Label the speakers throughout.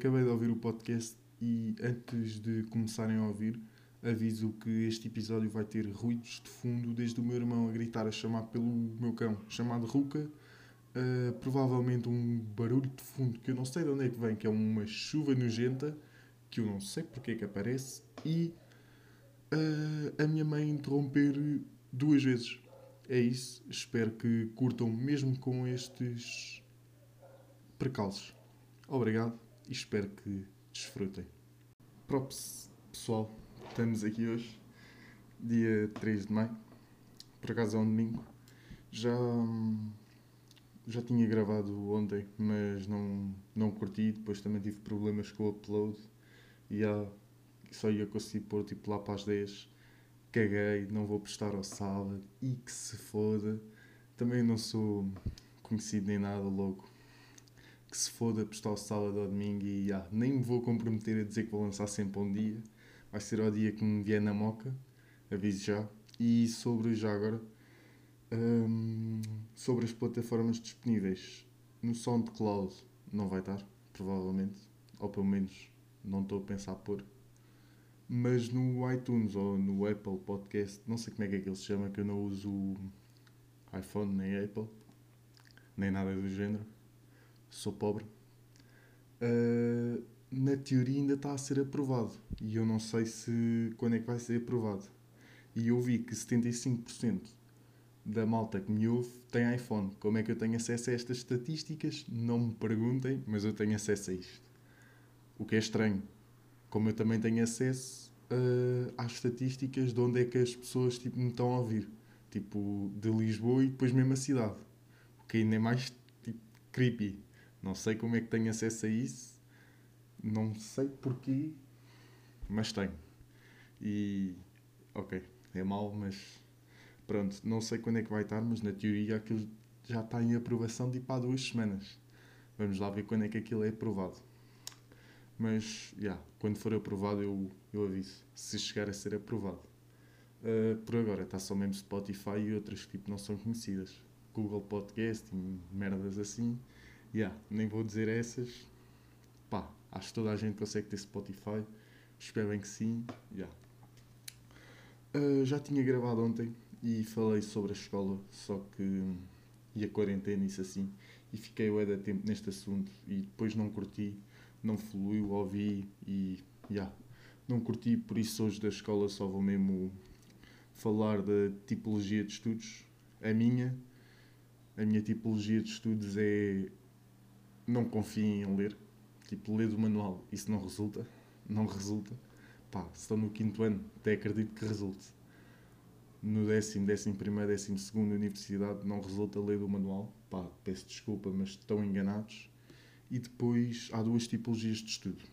Speaker 1: acabei de ouvir o podcast e antes de começarem a ouvir, aviso que este episódio vai ter ruídos de fundo, desde o meu irmão a gritar a chamar pelo meu cão, chamado Ruka, uh, provavelmente um barulho de fundo que eu não sei de onde é que vem, que é uma chuva nojenta, que eu não sei porque é que aparece, e uh, a minha mãe interromper duas vezes. É isso, espero que curtam mesmo com estes precalços. Obrigado e espero que desfrutem. Props, pessoal, estamos aqui hoje, dia 3 de maio, por acaso é um domingo. Já, já tinha gravado ontem, mas não, não curti, depois também tive problemas com o upload e já, só ia conseguir pôr tipo lá para as 10. Caguei, não vou prestar ao sábado e que se foda. Também não sou conhecido nem nada logo que se foda postar o sábado ou domingo e yeah, nem me vou comprometer a dizer que vou lançar sempre um dia. Vai ser ao dia que me vier na moca, aviso já. E sobre, já agora, um, sobre as plataformas disponíveis. No SoundCloud não vai estar, provavelmente. Ou pelo menos não estou a pensar pôr. Mas no iTunes ou no Apple Podcast, não sei como é que aquilo se chama, que eu não uso iPhone nem Apple, nem nada do género sou pobre, uh, na teoria ainda está a ser aprovado. E eu não sei se quando é que vai ser aprovado. E eu vi que 75% da malta que me ouve tem iPhone. Como é que eu tenho acesso a estas estatísticas? Não me perguntem, mas eu tenho acesso a isto. O que é estranho. Como eu também tenho acesso uh, às estatísticas de onde é que as pessoas tipo, me estão a ouvir. Tipo, de Lisboa e depois mesmo a cidade. O que ainda é mais tipo, creepy. Não sei como é que tenho acesso a isso, não sei porquê, mas tenho. E, ok, é mau, mas pronto, não sei quando é que vai estar, mas na teoria aquilo já está em aprovação de ir para duas semanas. Vamos lá ver quando é que aquilo é aprovado. Mas, já, yeah, quando for aprovado eu, eu aviso, se chegar a ser aprovado. Uh, por agora está só mesmo Spotify e outras que tipo não são conhecidas. Google Podcast e merdas assim Yeah, nem vou dizer essas. Pá, acho que toda a gente consegue ter Spotify. Espero bem que sim. Yeah. Uh, já tinha gravado ontem e falei sobre a escola, só que. e a quarentena, isso assim. E fiquei o da tempo neste assunto e depois não curti, não fluiu, ouvi e. Yeah, não curti, por isso hoje da escola só vou mesmo falar da tipologia de estudos. A minha, a minha tipologia de estudos é não confiem em ler. Tipo, ler do manual, isso não resulta. Não resulta. Pá, se estão no quinto ano, até acredito que resulte. No décimo, décimo primeiro, décimo segundo universidade, não resulta ler do manual. Pá, peço desculpa, mas estão enganados. E depois há duas tipologias de estudo.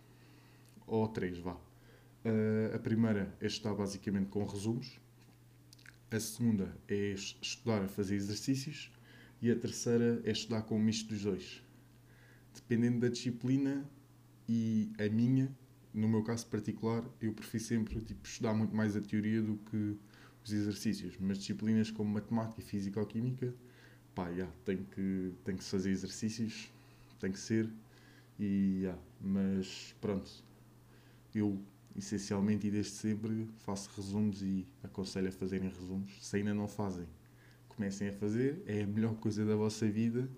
Speaker 1: Ou três, vá. Uh, a primeira é estudar basicamente com resumos. A segunda é estudar a fazer exercícios. E a terceira é estudar com um misto dos dois dependendo da disciplina e a minha, no meu caso particular, eu prefiro sempre tipo, estudar muito mais a teoria do que os exercícios. Mas disciplinas como matemática, física ou química, pá, yeah, tem que, tem que fazer exercícios, tem que ser. E, yeah, mas pronto, eu essencialmente e desde sempre faço resumos e aconselho a fazerem resumos. Se ainda não fazem, comecem a fazer, é a melhor coisa da vossa vida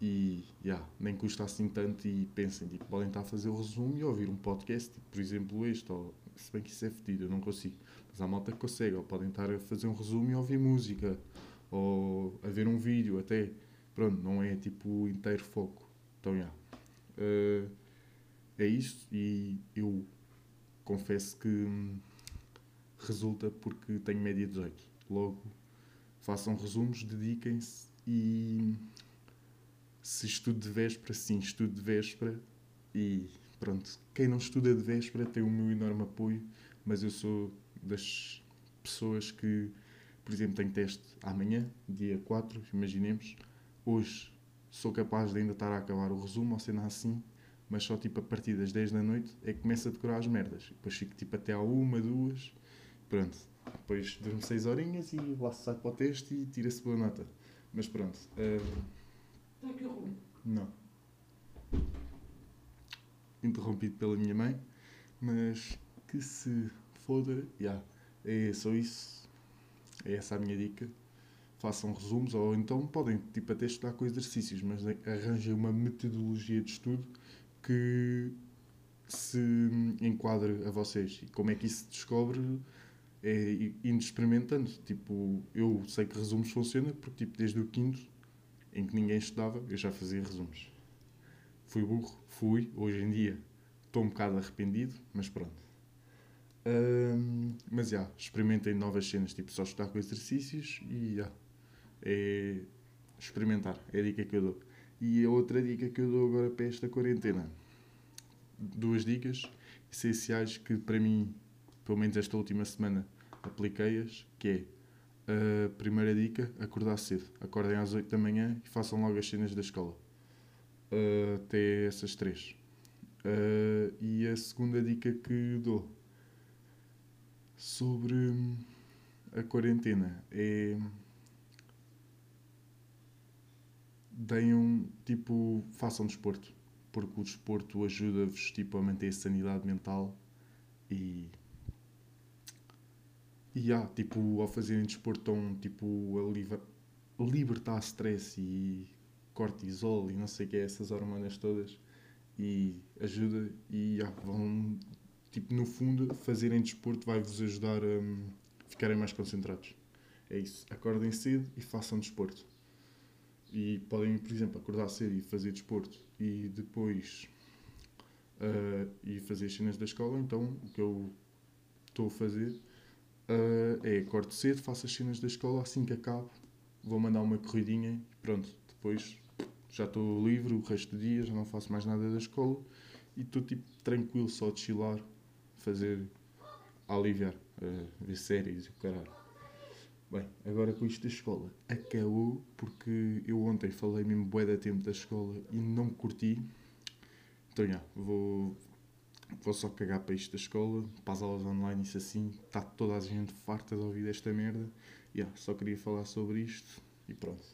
Speaker 1: e yeah, nem custa assim tanto e pensem, tipo, podem estar a fazer o resumo e ouvir um podcast, tipo, por exemplo este, ou, se bem que isso é fedido, eu não consigo, mas há malta que consegue, ou podem estar a fazer um resumo e ouvir música, ou a ver um vídeo até, pronto, não é tipo inteiro foco. Então, yeah. Uh, é isso e eu confesso que hum, resulta porque tenho média 18. Logo, façam resumos, dediquem-se e se estudo de véspera, sim, estudo de véspera e pronto. Quem não estuda de véspera tem o meu enorme apoio, mas eu sou das pessoas que, por exemplo, tenho teste amanhã, dia 4, imaginemos. Hoje sou capaz de ainda estar a acabar o resumo, ou sendo assim, mas só tipo a partir das 10 da noite é que começo a decorar as merdas. Depois fico tipo até à uma, duas, pronto. Depois durmo 6 horinhas e lá se sai para o teste e tira-se boa nota. Mas pronto.
Speaker 2: Ruim?
Speaker 1: Não. interrompido pela minha mãe, mas que se foda, yeah, é só isso. É essa a minha dica. Façam resumos ou então podem tipo, até estudar com exercícios, mas arranjem uma metodologia de estudo que se enquadre a vocês. E como é que isso se descobre? É indo experimentando. Tipo, eu sei que resumos funciona porque tipo, desde o quinto, em que ninguém estudava, eu já fazia resumos. Fui burro, fui. Hoje em dia estou um bocado arrependido, mas pronto. Um, mas já, yeah, experimentem novas cenas, tipo só estudar com exercícios e já. Yeah, é experimentar, é a dica que eu dou. E a outra dica que eu dou agora para esta quarentena. Duas dicas essenciais que para mim, pelo menos esta última semana, apliquei-as, que é a primeira dica, acordar cedo. Acordem às 8 da manhã e façam logo as cenas da escola. Uh, até essas três. Uh, e a segunda dica que dou sobre a quarentena é deem tipo, façam desporto, porque o desporto ajuda-vos tipo, a manter a sanidade mental e e há, tipo, ao fazerem desporto estão tipo, a liber, libertar stress e cortisol e não sei o que é, essas hormonas todas e ajuda e yeah, vão tipo, no fundo, fazerem desporto vai-vos ajudar a ficarem mais concentrados. É isso. Acordem cedo e façam desporto. E podem, por exemplo, acordar cedo e fazer desporto e depois uh, e fazer as cenas da escola. Então, o que eu estou a fazer uh, é acordo cedo, faço as cenas da escola, assim que acabo, vou mandar uma corridinha e pronto. Depois já estou livre o resto do dia, já não faço mais nada da escola e estou tipo tranquilo, só a chilar fazer aliviar, uh, ver séries e o caralho. Bem, agora com isto da escola, acabou porque eu ontem falei mesmo bué da tempo da escola e não curti. Então, já, vou, vou só cagar para isto da escola, para as aulas online, isso assim, está toda a gente farta de ouvir esta merda. Yeah, só queria falar sobre isto e pronto.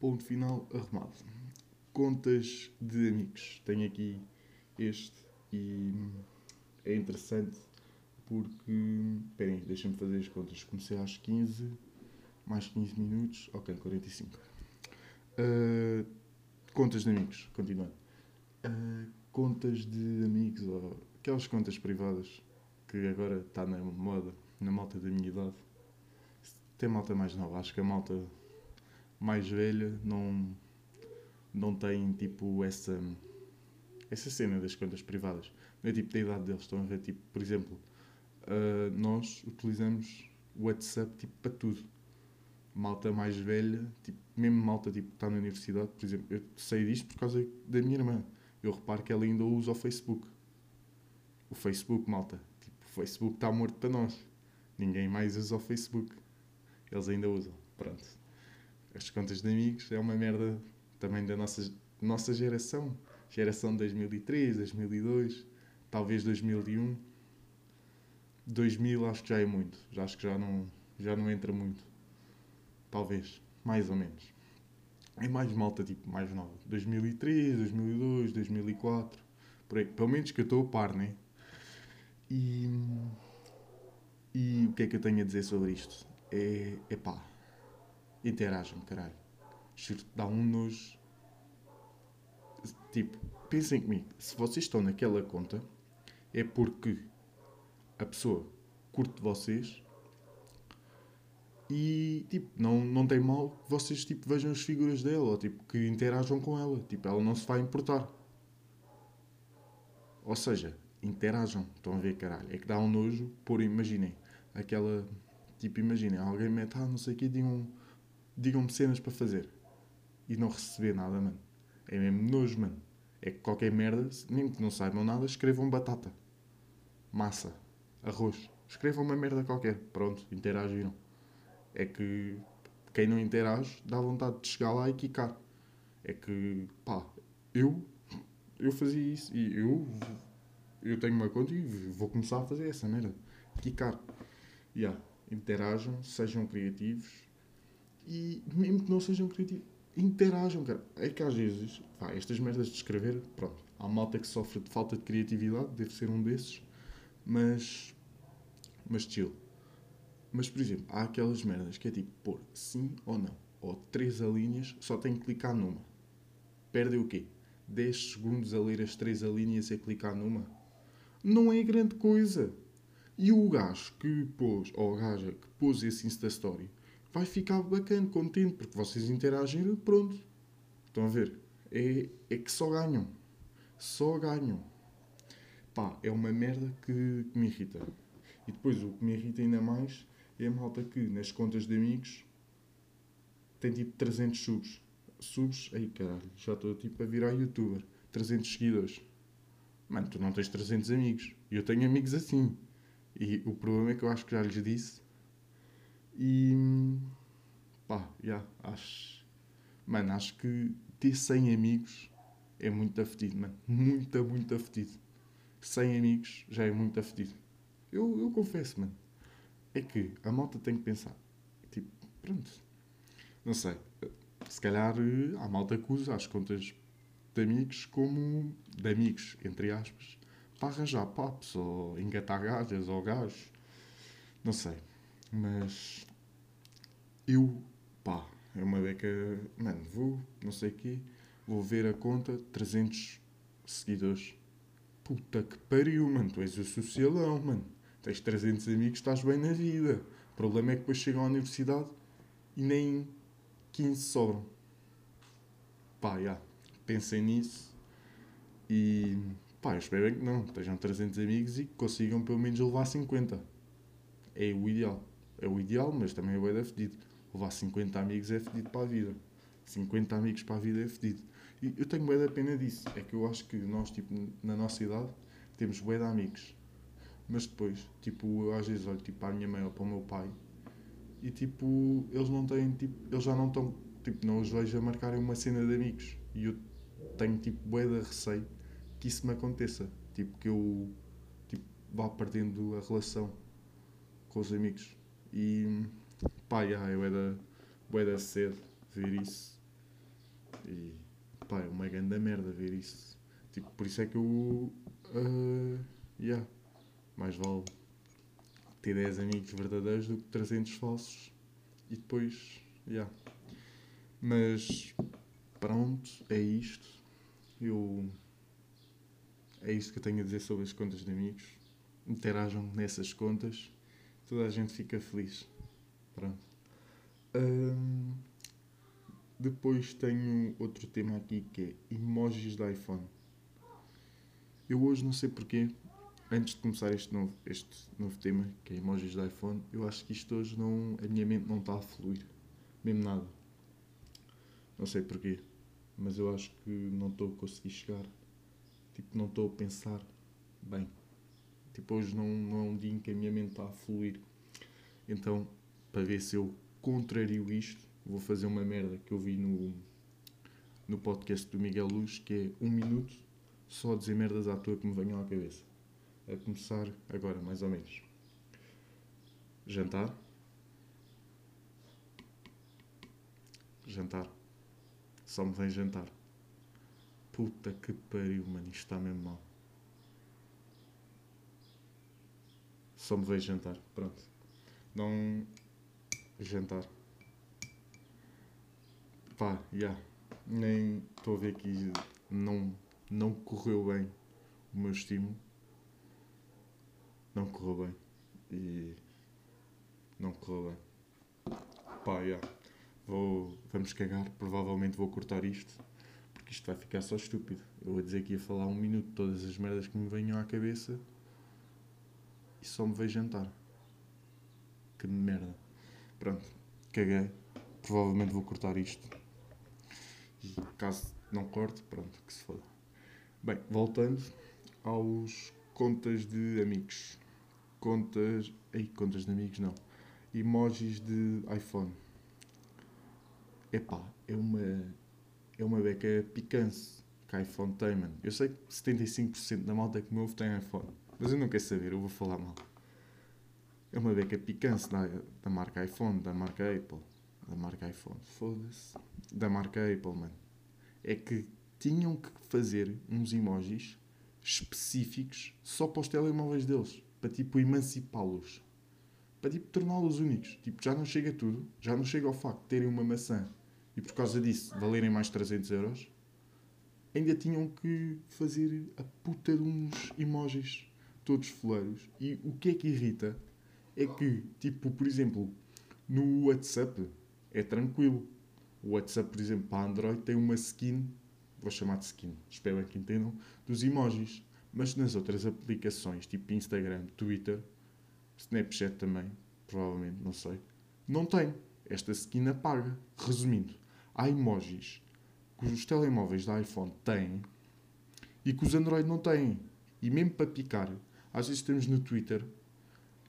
Speaker 1: Ponto final arrumado. Contas de amigos. Tenho aqui este e é interessante porque. Esperem, deixem-me fazer as contas. Comecei às 15, mais 15 minutos. Ok, 45. Uh, contas de amigos, continuando. Uh, contas de amigos, ou aquelas contas privadas que agora está na moda, na malta da minha idade. Tem malta mais nova, acho que a malta mais velha não, não tem tipo essa, essa cena das contas privadas não é tipo da idade deles, estão a ver, tipo, por exemplo, uh, nós utilizamos o WhatsApp tipo, para tudo. Malta mais velha, tipo, mesmo malta tipo, que está na universidade, por exemplo, eu sei disto por causa da minha irmã. Eu reparo que ela ainda usa o Facebook. O Facebook, malta. Tipo, o Facebook está morto para nós. Ninguém mais usa o Facebook. Eles ainda usam. Pronto. As contas de amigos é uma merda também da nossa, nossa geração. Geração 2003, 2002 talvez 2001. 2000 acho que já é muito, já acho que já não, já não entra muito. Talvez, mais ou menos. É mais malta, tipo, mais nova. 2003, 2002, 2004, por aí. Pelo menos que eu estou a par, né? E, e o que é que eu tenho a dizer sobre isto? É, é pá, interagem, caralho. Dá um nos. Tipo, pensem comigo, se vocês estão naquela conta, é porque a pessoa curte vocês e tipo, não, não tem mal que vocês tipo, vejam as figuras dela ou tipo, que interajam com ela. Tipo, ela não se vai importar. Ou seja, interajam. Estão a ver, caralho. É que dá um nojo por, imaginem, aquela. Tipo, imaginem, alguém mete, ah, não sei o que, digam, digam-me cenas para fazer. E não receber nada, mano. É mesmo nojo, mano. É que qualquer merda, mesmo que não saibam nada, escrevam batata massa, arroz. Escrevam uma merda qualquer. Pronto, interagiram. É que quem não interage dá vontade de chegar lá e quicar. É que, pá, eu, eu fazia isso e eu, eu tenho uma conta e vou começar a fazer essa merda. Quicar. Yeah, interajam, sejam criativos e mesmo que não sejam criativos, interajam, cara. É que às vezes, pá, estas merdas de escrever, pronto, há malta que sofre de falta de criatividade, deve ser um desses, mas, mas chill. Mas, por exemplo, há aquelas merdas que é tipo pôr sim ou não, ou três alíneas, só tem que clicar numa. Perde o quê? 10 segundos a ler as três alíneas e a clicar numa? Não é grande coisa. E o gajo que pôs, ou a gaja que pôs esse Insta Story, vai ficar bacana, contente, porque vocês interagem pronto. Estão a ver? É, é que só ganham. Só ganham. Pá, é uma merda que, que me irrita. E depois o que me irrita ainda mais é a malta que nas contas de amigos tem tipo 300 subs. Subs, aí caralho, já estou tipo a virar youtuber. 300 seguidores. Mano, tu não tens 300 amigos. Eu tenho amigos assim. E o problema é que eu acho que já lhes disse. E. pá, já, yeah, acho. Mano, acho que ter 100 amigos é muito afetido, mano. Muito, muito afetido. 100 amigos já é muito afetido. Eu, eu confesso, mano. É que a malta tem que pensar. Tipo, pronto. Não sei. Se calhar há malta que usa as contas de amigos como. de amigos, entre aspas para arranjar pops ou engatar gajas ou gajos. Não sei. Mas eu, pá, é uma beca. Mano, vou, não sei o quê, vou ver a conta, 300 seguidores. Puta que pariu, mano, tu és o socialão, mano. Tens 300 amigos, estás bem na vida. O problema é que depois chegam à universidade e nem 15 sobram. Pá, já. Pensem nisso e Pá, eu espero bem que não, estejam 300 amigos e que consigam pelo menos levar 50. É o ideal. É o ideal, mas também é bem fedido. Levar 50 amigos é fedido para a vida. 50 amigos para a vida é fedido. E eu tenho bem da pena disso. É que eu acho que nós, tipo, na nossa idade, temos bué de amigos. Mas depois, tipo, eu às vezes olho tipo, para a minha mãe ou para o meu pai e tipo, eles não têm, tipo, eles já não estão, tipo, não os vejo a marcarem uma cena de amigos. E eu tenho tipo bué de receio que isso me aconteça. Tipo, que eu tipo, vá perdendo a relação com os amigos. E pá, yeah, eu era bué da cedo ver isso. E pá, é uma grande merda ver isso. Tipo, por isso é que eu. Uh, yeah, mais vale ter 10 amigos verdadeiros do que 300 falsos. E depois, yeah. Mas pronto, é isto. Eu é isto que eu tenho a dizer sobre as contas de amigos. Interajam nessas contas, toda a gente fica feliz. Pronto. Depois tenho outro tema aqui que é emojis de iPhone. Eu hoje não sei porquê, antes de começar este novo, este novo tema, que é emojis de iPhone, eu acho que isto hoje não. a minha mente não está a fluir. Mesmo nada. Não sei porquê. Mas eu acho que não estou a conseguir chegar Tipo, não estou a pensar bem. Tipo, hoje não, não é um dia em que a minha mente está a fluir. Então, para ver se eu contrario isto, vou fazer uma merda que eu vi no, no podcast do Miguel Luz, que é um minuto só a dizer merdas à toa que me venham à cabeça. A começar agora, mais ou menos. Jantar. Jantar. Só me vem jantar. Puta que pariu, mano, isto está mesmo mal. Só me veio jantar, pronto. Não. Jantar. Pá, já. Yeah. Nem estou a ver que não, não correu bem o meu estímulo. Não correu bem. E. Não correu bem. Pá. Yeah. Vou, vamos cagar. Provavelmente vou cortar isto isto vai ficar só estúpido. Eu vou dizer que ia falar um minuto todas as merdas que me venham à cabeça e só me vejo jantar. Que merda. Pronto, caguei. Provavelmente vou cortar isto. E caso não corte, pronto, que se foda. Bem, voltando aos contas de amigos. Contas. Ei, contas de amigos não. Emojis de iPhone. Epá, é uma é uma beca picante que iPhone tem, mano. Eu sei que 75% da malta que me ouve tem iPhone, mas eu não quero saber, eu vou falar mal. É uma beca picante da, da marca iPhone, da marca Apple. Da marca iPhone, foda-se. Da marca Apple, mano. É que, tinham que fazer uns emojis específicos só para os telemóveis deles, para tipo emancipá-los, para tipo torná-los únicos. Tipo, já não chega tudo, já não chega ao facto de terem uma maçã e por causa disso valerem mais 300 euros, ainda tinham que fazer a puta de uns emojis todos foleiros. E o que é que irrita é que, tipo, por exemplo, no WhatsApp é tranquilo. O WhatsApp, por exemplo, para Android tem uma skin, vou chamar de skin, espero que entendam, dos emojis. Mas nas outras aplicações, tipo Instagram, Twitter, Snapchat também, provavelmente, não sei, não tem. Esta skin apaga. Resumindo, há emojis que os telemóveis da iPhone têm e que os Android não têm. E mesmo para picar, às vezes estamos no Twitter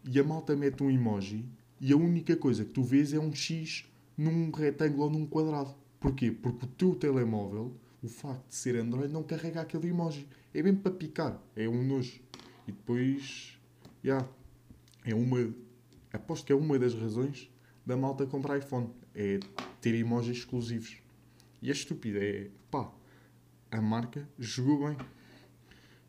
Speaker 1: e a malta mete um emoji e a única coisa que tu vês é um X num retângulo ou num quadrado. Porquê? Porque o teu telemóvel, o facto de ser Android, não carrega aquele emoji. É mesmo para picar. É um nojo. E depois, yeah, é uma... Aposto que é uma das razões da malta comprar iPhone. É ter emojis exclusivos. E é estúpido. É, pá, a marca jogou bem.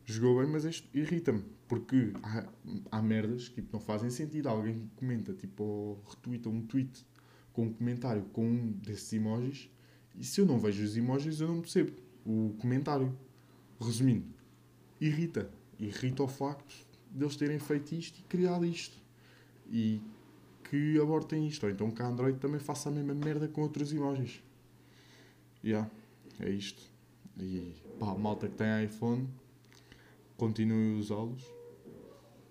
Speaker 1: Jogou bem, mas irrita-me. Porque há, há merdas que tipo, não fazem sentido. Alguém comenta, tipo, ou retweeta um tweet com um comentário com um desses emojis e se eu não vejo os emojis eu não percebo o comentário. Resumindo, irrita. Irrita o facto de eles terem feito isto e criado isto. E que abortem isto. Ou então que a Android também faça a mesma merda com outros emojis. Yeah, é isto. E pá, malta que tem iPhone, continuem a usá-los.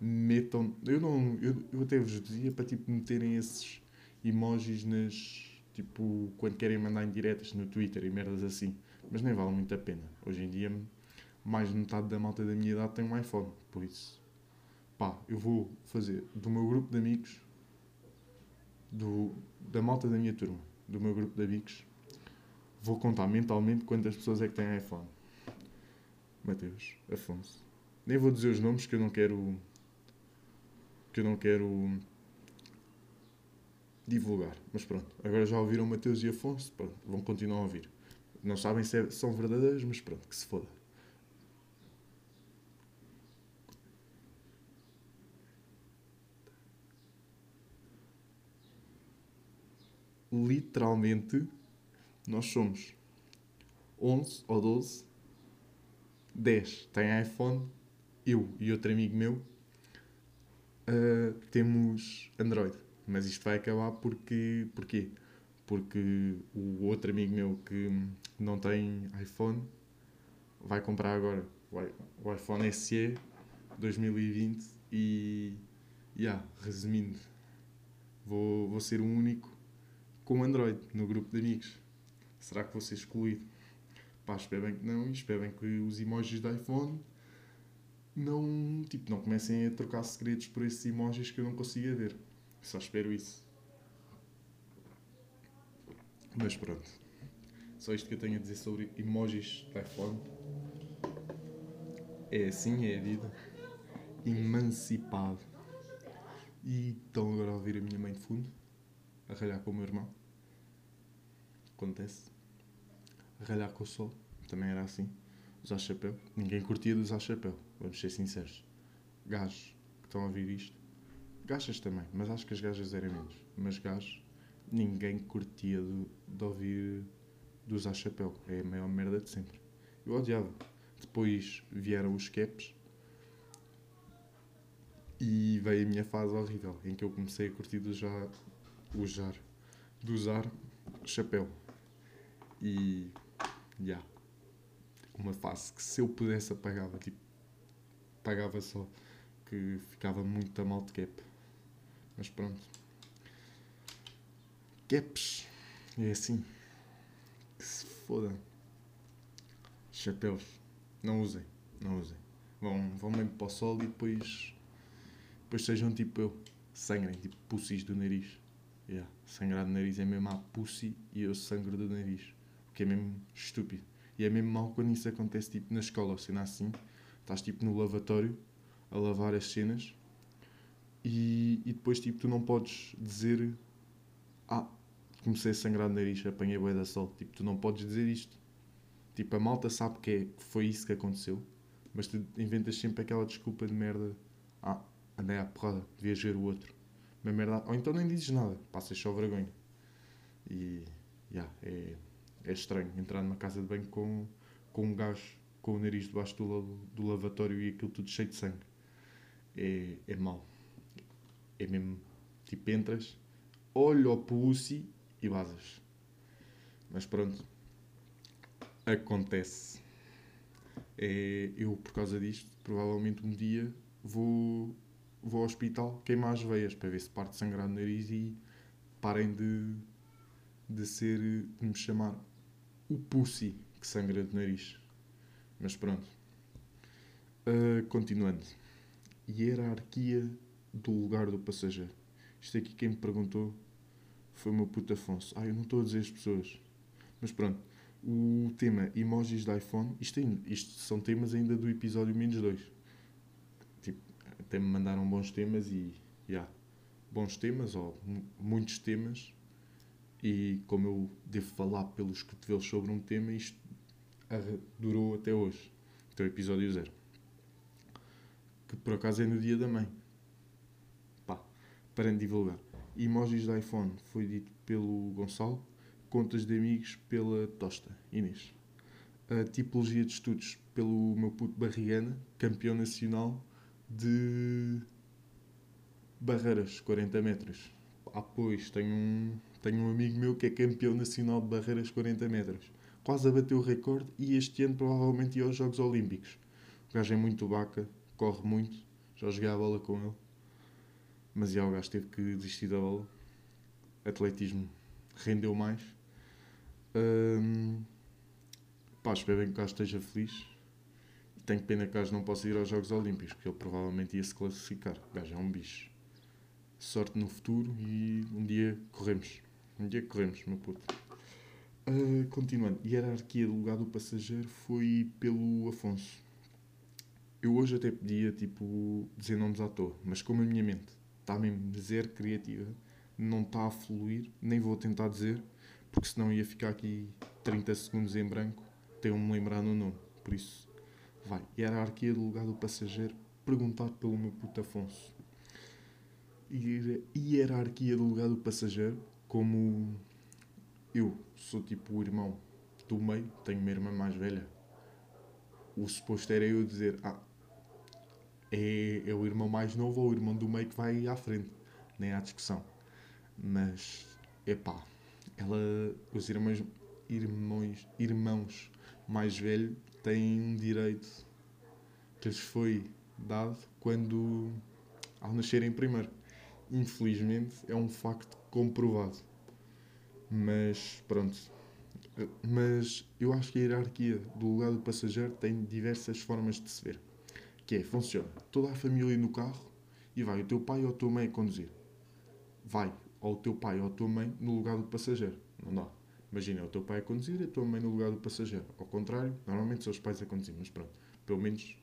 Speaker 1: Metam. Eu não. Eu, eu até vos dizia para tipo meterem esses emojis nas. Tipo, quando querem mandar indiretas no Twitter e merdas assim. Mas nem vale muito a pena. Hoje em dia, mais de metade da malta da minha idade tem um iPhone. Por isso, pá, eu vou fazer do meu grupo de amigos, do, da malta da minha turma, do meu grupo de amigos, vou contar mentalmente quantas pessoas é que têm iPhone. Mateus, Afonso. Nem vou dizer os nomes que eu não quero. que eu não quero divulgar. Mas pronto, agora já ouviram Mateus e Afonso, pronto, vão continuar a ouvir. Não sabem se é, são verdadeiros, mas pronto, que se foda. Literalmente, nós somos 11 ou 12, 10 tem iPhone, eu e outro amigo meu uh, temos Android. Mas isto vai acabar porque. Porquê? Porque o outro amigo meu que não tem iPhone vai comprar agora o iPhone SE 2020 e. Yeah, resumindo, vou, vou ser o único com Android no grupo de amigos. Será que vou ser excluído? Pá, espero bem que não e espero bem que os emojis do iPhone não, tipo, não comecem a trocar segredos por esses emojis que eu não consigo ver. Só espero isso. Mas pronto. Só isto que eu tenho a dizer sobre emojis do iPhone. É assim, é a vida. Emancipado. E estão agora a ouvir a minha mãe de fundo. A ralhar com o meu irmão. Acontece. A ralhar com o sol. Também era assim. Usar chapéu. Ninguém curtia de usar chapéu. Vamos ser sinceros. Gajos que estão a ouvir isto Gajas também, mas acho que as gajas eram menos. Mas gajos, ninguém curtia de, de ouvir de usar chapéu. É a maior merda de sempre. Eu odiava. Depois vieram os caps e veio a minha fase horrível em que eu comecei a curtir de usar, usar, de usar chapéu. E já. Yeah, uma fase que se eu pudesse apagava, tipo, pagava só que ficava muito a mal de cap. Mas pronto. Caps. É assim. Que se foda. Chapéus. Não usem. Não usem. Vão, vão mesmo para o sol e depois. Depois sejam tipo eu. Sangrem, tipo pussis do nariz. Yeah. Sangrar do nariz é mesmo a pussy e eu sangro do nariz. O que é mesmo estúpido. E é mesmo mal quando isso acontece tipo na escola, ou cena assim. Estás tipo no lavatório a lavar as cenas e, e depois, tipo, tu não podes dizer ah, comecei a sangrar o nariz, apanhei bué da sol. Tipo, tu não podes dizer isto. Tipo, a malta sabe que, é, que foi isso que aconteceu, mas tu inventas sempre aquela desculpa de merda. Ah, andei à porrada, devia ver o outro. Uma merda. Ou então nem dizes nada, passas só vergonha. E, yeah, é, é estranho entrar numa casa de banho com, com um gajo com o nariz debaixo do, do lavatório e aquilo tudo cheio de sangue. É, é mau. É mesmo. Tipo, entras, olha o pussy e vazas. Mas pronto. Acontece. É, eu, por causa disto, provavelmente um dia vou, vou ao hospital queimar as veias para ver se parte sangrar no nariz e parem de, de ser, de me chamar o pussy que sangra do nariz. Mas pronto. Uh, continuando. Hierarquia do lugar do passageiro. Isto aqui quem me perguntou foi o meu puto Afonso. Ah, eu não estou a dizer as pessoas. Mas pronto. O tema emojis de iPhone. Isto, isto são temas ainda do episódio menos 2. Até me mandaram bons temas e. Yeah, bons temas, ou muitos temas. E como eu devo falar pelos cotovelos sobre um tema, isto durou até hoje, até o episódio zero. Que por acaso é no dia da mãe. Pá, para divulgar. Emojis de iPhone foi dito pelo Gonçalo. Contas de amigos pela Tosta, Inês. A tipologia de estudos pelo meu puto Barrigana, campeão nacional de barreiras, 40 metros. Ah, pois, tenho um, tenho um amigo meu que é campeão nacional de barreiras 40 metros quase a bater o recorde e este ano provavelmente ia aos Jogos Olímpicos. O gajo é muito baca, corre muito, já joguei a bola com ele. Mas já o gajo teve que desistir da bola. Atletismo rendeu mais. Hum, pá, espero bem que o gajo esteja feliz. Tenho pena que o gajo não possa ir aos Jogos Olímpicos, porque ele provavelmente ia se classificar. O gajo é um bicho. Sorte no futuro e um dia corremos. Um dia corremos, meu puto. Uh, continuando, hierarquia do lugar do passageiro foi pelo Afonso. Eu hoje até podia, tipo, dizer nomes à toa, mas como a minha mente está mesmo zero criativa, não está a fluir, nem vou tentar dizer, porque senão ia ficar aqui 30 segundos em branco, tenho me lembrar no nome. Por isso, vai. Hierarquia do lugar do passageiro, perguntado pelo meu puto Afonso. Hierarquia do lugar do passageiro, como eu sou tipo o irmão do meio, tenho uma irmã mais velha. O suposto era eu dizer, ah, é, é o irmão mais novo ou o irmão do meio que vai à frente. Nem há discussão. Mas, epá, ela, os irmãos, irmãos, irmãos mais velhos têm um direito que lhes foi dado quando, ao nascerem primeiro. Infelizmente, é um facto comprovado. Mas pronto. Mas eu acho que a hierarquia do lugar do passageiro tem diversas formas de se ver. Que é, funciona. Toda a família no carro e vai o teu pai ou a tua mãe a conduzir. Vai ou o teu pai ou a tua mãe no lugar do passageiro. Não dá. Imagina, o teu pai a conduzir e a tua mãe no lugar do passageiro. Ao contrário, normalmente são os pais a conduzir, mas pronto. Pelo menos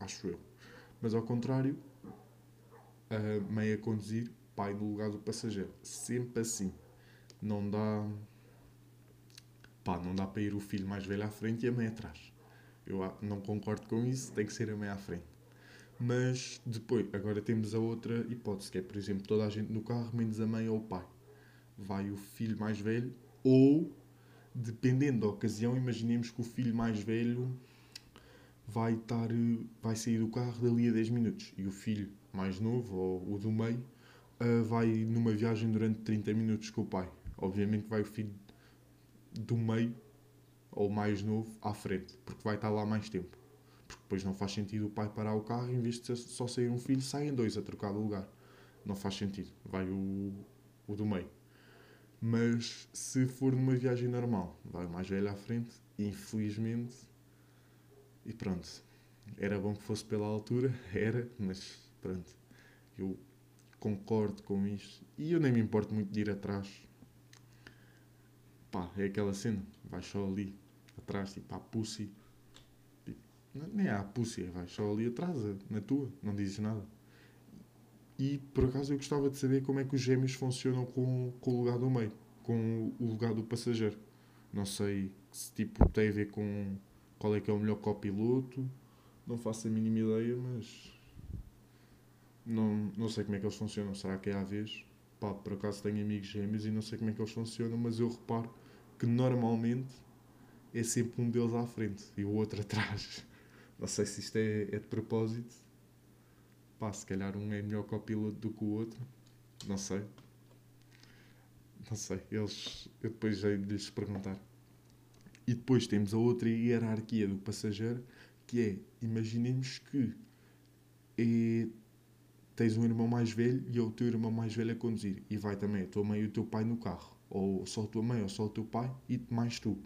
Speaker 1: acho eu. Mas ao contrário, a mãe a conduzir, pai no lugar do passageiro. Sempre assim não dá. Pá, não dá para ir o filho mais velho à frente e a mãe atrás. Eu não concordo com isso, tem que ser a mãe à frente. Mas depois, agora temos a outra hipótese, que é, por exemplo, toda a gente no carro, menos a mãe ou o pai. Vai o filho mais velho, ou, dependendo da ocasião, imaginemos que o filho mais velho vai, estar, vai sair do carro dali a 10 minutos e o filho mais novo, ou o do meio, eh, vai numa viagem durante 30 minutos com o pai. Obviamente vai o filho do meio ou mais novo à frente, porque vai estar lá mais tempo. Porque depois não faz sentido o pai parar o carro em vez de só sair um filho, saem dois a trocar de lugar. Não faz sentido. Vai o, o do meio. Mas se for numa viagem normal, vai mais velho à frente, infelizmente. E pronto. Era bom que fosse pela altura, era, mas pronto. Eu concordo com isto. E eu nem me importo muito de ir atrás pá, é aquela cena, vais só ali atrás, tipo, à pussy. Tipo, nem há pussy, é, vais só ali atrás, na tua, não dizes nada. E por acaso eu gostava de saber como é que os gêmeos funcionam com, com o lugar do meio, com o lugar do passageiro. Não sei se tipo tem a ver com qual é que é o melhor copiloto. Não faço a mínima ideia, mas não, não sei como é que eles funcionam. Será que é à vez? Pá, por acaso tenho amigos gêmeos e não sei como é que eles funcionam, mas eu reparo que normalmente é sempre um deles à frente e o outro atrás. Não sei se isto é, é de propósito. Pá, se calhar um é melhor copiloto do que o outro. Não sei. Não sei. Eles, eu depois de lhes perguntar. E depois temos a outra hierarquia do passageiro, que é, imaginemos que é tens um irmão mais velho e é o teu irmão mais velho a conduzir. E vai também a tua mãe e o teu pai no carro. Ou só a tua mãe ou só o teu pai e mais tu.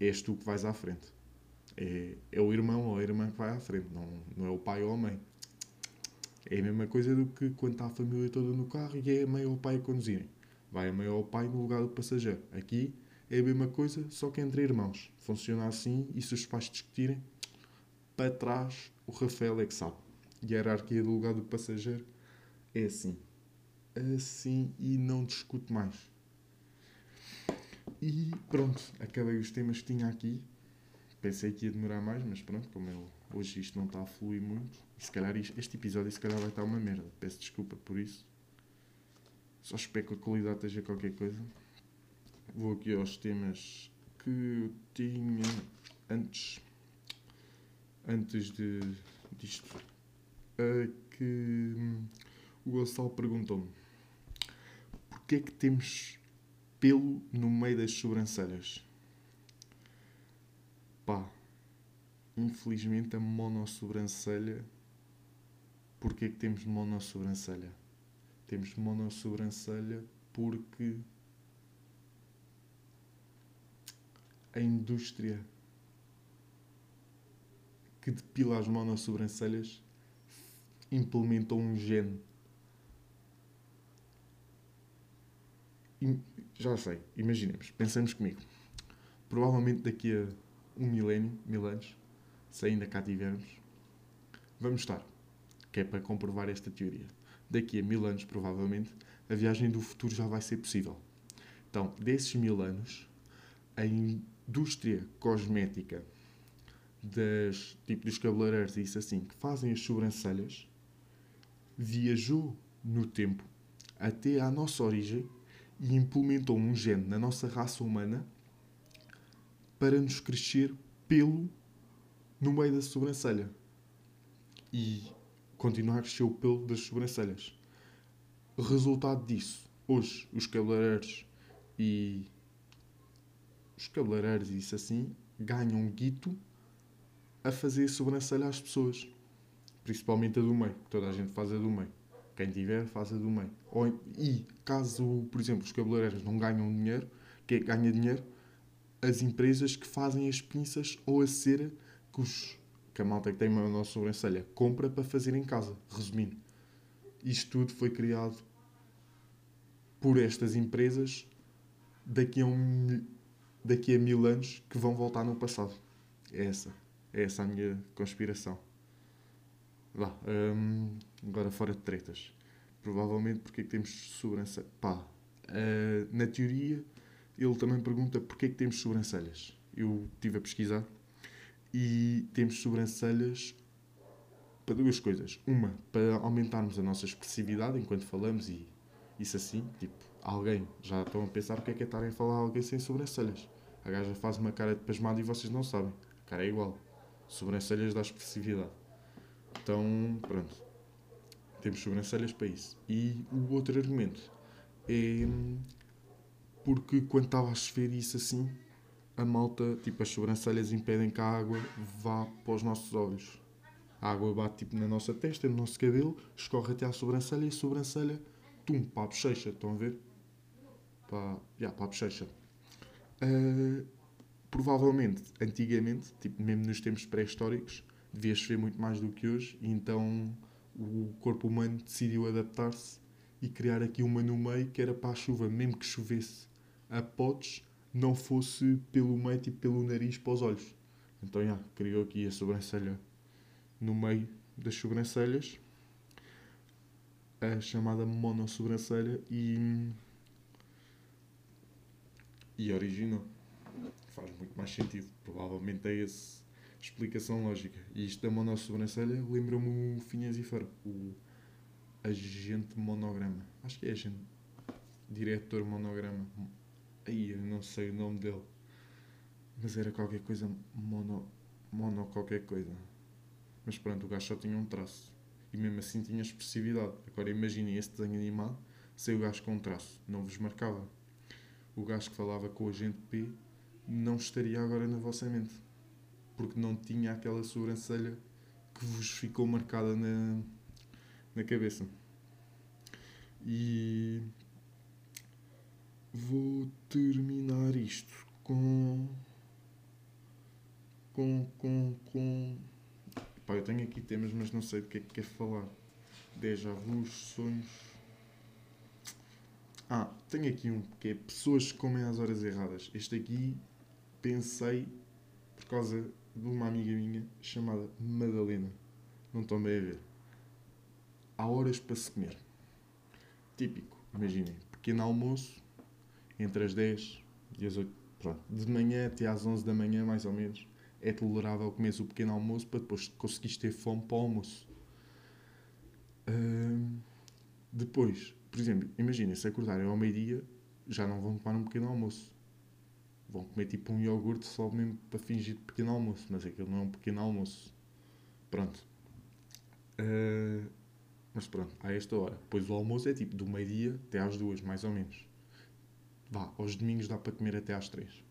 Speaker 1: És tu que vais à frente. É, é o irmão ou a irmã que vai à frente, não, não é o pai ou a mãe. É a mesma coisa do que quando está a família toda no carro e é a mãe ou o pai a conduzirem. Vai a mãe ou o pai no lugar do passageiro. Aqui é a mesma coisa, só que entre irmãos. Funciona assim e se os pais discutirem, para trás o Rafael é que sabe hierarquia do lugar do passageiro é assim. Assim e não discuto mais. E pronto, acabei os temas que tinha aqui. Pensei que ia demorar mais, mas pronto, como eu, hoje isto não está a fluir muito, e se calhar isto, este episódio se calhar vai estar uma merda. Peço desculpa por isso. Só espero que a qualidade esteja qualquer coisa. Vou aqui aos temas que eu tinha antes, antes de, disto que hum, o Gonçalo perguntou-me porquê é que temos pelo no meio das sobrancelhas? Pá, infelizmente a monossobrancelha porquê é que temos monossobrancelha? Temos monossobrancelha porque a indústria que depila as monossobrancelhas implementou um gene. Já sei, imaginemos, pensemos comigo. Provavelmente daqui a um milénio, mil anos, se ainda cá tivermos, vamos estar. Que é para comprovar esta teoria. Daqui a mil anos, provavelmente, a viagem do futuro já vai ser possível. Então, desses mil anos, a indústria cosmética das, tipo dos cabeleireiros e isso assim, que fazem as sobrancelhas, viajou no tempo até à nossa origem e implementou um gene na nossa raça humana para nos crescer pelo no meio da sobrancelha e continuar a crescer o pelo das sobrancelhas. Resultado disso, hoje os cabeleireiros e os cabeleireiros e isso assim ganham guito a fazer sobrancelha às pessoas. Principalmente a do meio, toda a gente faz a do meio. Quem tiver, faz a do meio. E caso, por exemplo, os cabeleireiros não ganham dinheiro, quem ganha dinheiro? As empresas que fazem as pinças ou a cera que, os, que a malta que tem uma nossa sobrancelha compra para fazer em casa. Resumindo, isto tudo foi criado por estas empresas daqui a, um, daqui a mil anos que vão voltar no passado. É essa. É essa a minha conspiração. Vá, hum, agora fora de tretas. Provavelmente porque é que temos sobrancelhas. Pá, uh, na teoria, ele também pergunta porque é que temos sobrancelhas. Eu estive a pesquisar e temos sobrancelhas para duas coisas. Uma, para aumentarmos a nossa expressividade enquanto falamos e isso assim, tipo, alguém já estão a pensar porque é que é estarem a falar alguém sem sobrancelhas. A gaja faz uma cara de pasmado e vocês não sabem. A cara é igual. Sobrancelhas dá expressividade. Então, pronto. Temos sobrancelhas para isso. E o outro argumento é porque quando estava a chover isso assim, a malta, tipo, as sobrancelhas impedem que a água vá para os nossos olhos. A água bate tipo na nossa testa, no nosso cabelo, escorre até à sobrancelha e a sobrancelha, tum, para a bochecha. Estão a ver? Para, yeah, para a bochecha. Uh, provavelmente, antigamente, tipo, mesmo nos tempos pré-históricos, devia chover muito mais do que hoje, e então o corpo humano decidiu adaptar-se e criar aqui uma no meio que era para a chuva, mesmo que chovesse a potes, não fosse pelo meio, tipo pelo nariz para os olhos. Então, já, criou aqui a sobrancelha no meio das sobrancelhas, a chamada monossobrancelha, e E originou. Faz muito mais sentido. Provavelmente é essa explicação lógica. E isto da monossobrancelha lembra-me o Finhas e o agente monograma. Acho que é agente. Diretor monograma. Não sei o nome dele. Mas era qualquer coisa mono. mono qualquer coisa. Mas pronto, o gajo só tinha um traço. E mesmo assim tinha expressividade. Agora imaginem esse desenho animado sem o gajo com um traço. Não vos marcava. O gajo que falava com o agente P não estaria agora na vossa mente. Porque não tinha aquela sobrancelha que vos ficou marcada na, na cabeça. E vou terminar isto com. com. com. com. Pá, eu tenho aqui temas, mas não sei do que é que quer falar. Déjà vus, sonhos. Ah, tenho aqui um que é pessoas que comem às horas erradas. Este aqui pensei por causa de uma amiga minha chamada Madalena. Não estão bem a ver. Há horas para se comer. Típico, imaginem, pequeno almoço, entre as 10 e as 8. Pronto, de manhã até às 11 da manhã, mais ou menos, é tolerável comer o pequeno almoço para depois conseguires ter fome para o almoço. Depois, por exemplo, imaginem, se acordarem ao meio-dia, já não vão tomar um pequeno almoço. Vão comer tipo um iogurte só mesmo para fingir de pequeno almoço, mas aquilo não é um pequeno almoço. Pronto. Uh, mas pronto, a esta hora. Pois o almoço é tipo do meio-dia até às duas, mais ou menos. Vá, aos domingos dá para comer até às três.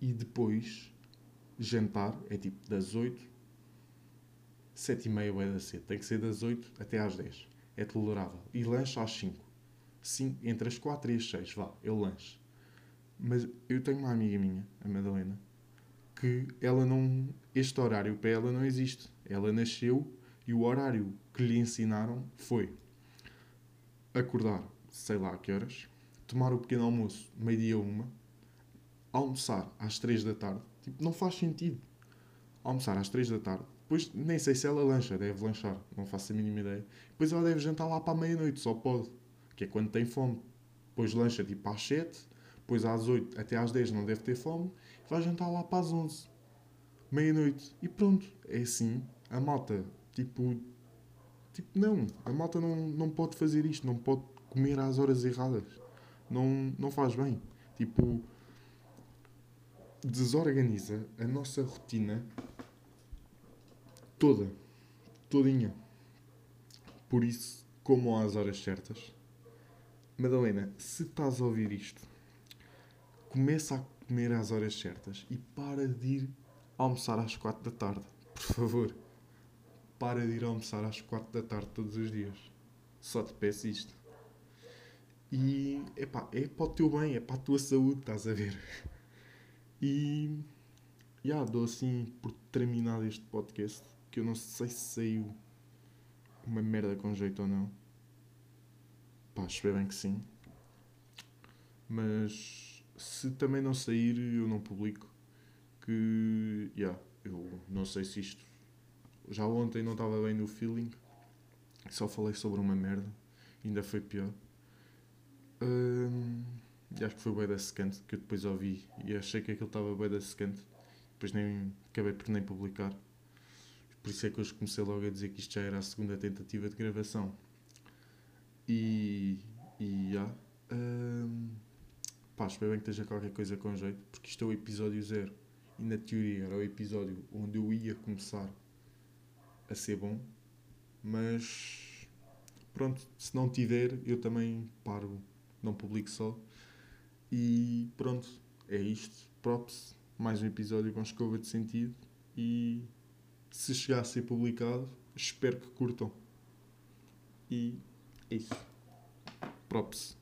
Speaker 1: E depois, jantar é tipo das oito, sete e meia vai da cedo. Tem que ser das oito até às dez. É tolerável. E lanche às cinco. Sim, entre as quatro e as seis, vá, eu lanche. Mas eu tenho uma amiga minha, a Madalena, que ela não. Este horário para ela não existe. Ela nasceu e o horário que lhe ensinaram foi acordar, sei lá a que horas, tomar o pequeno almoço meio-dia uma, almoçar às três da tarde. Tipo, não faz sentido. Almoçar às três da tarde. Depois, nem sei se ela lancha, deve lanchar, não faço a mínima ideia. Depois ela deve jantar lá para a meia-noite, só pode, que é quando tem fome. Depois lancha tipo às sete, depois às oito até às dez não deve ter fome, vai jantar lá para as onze, meia-noite. E pronto, é assim. A malta Tipo, tipo não, a malta não, não pode fazer isto, não pode comer às horas erradas. Não, não faz bem. Tipo, desorganiza a nossa rotina toda, todinha. Por isso, como às horas certas. Madalena, se estás a ouvir isto, começa a comer às horas certas e para de ir almoçar às quatro da tarde, por favor para de ir almoçar às 4 da tarde todos os dias. Só te peço isto. E epá, é para o teu bem, é para a tua saúde, estás a ver? E já dou assim por terminado este podcast, que eu não sei se saiu uma merda com jeito ou não. Pá, espero bem que sim. Mas se também não sair, eu não publico. Que, já, eu não sei se isto já ontem não estava bem no feeling. Só falei sobre uma merda. Ainda foi pior. Acho que foi bem da secante que eu depois ouvi e achei que aquilo estava bem da secante. Depois nem acabei por nem publicar. Por isso é que hoje comecei logo a dizer que isto já era a segunda tentativa de gravação. E. E já. Hum, pá, espero bem que esteja qualquer coisa com jeito, porque isto é o episódio zero. E na teoria era o episódio onde eu ia começar a ser bom, mas pronto, se não tiver, eu também paro, não publico só. E pronto, é isto. Props, mais um episódio com escova de sentido. E se chegar a ser publicado, espero que curtam. E é isso. Props.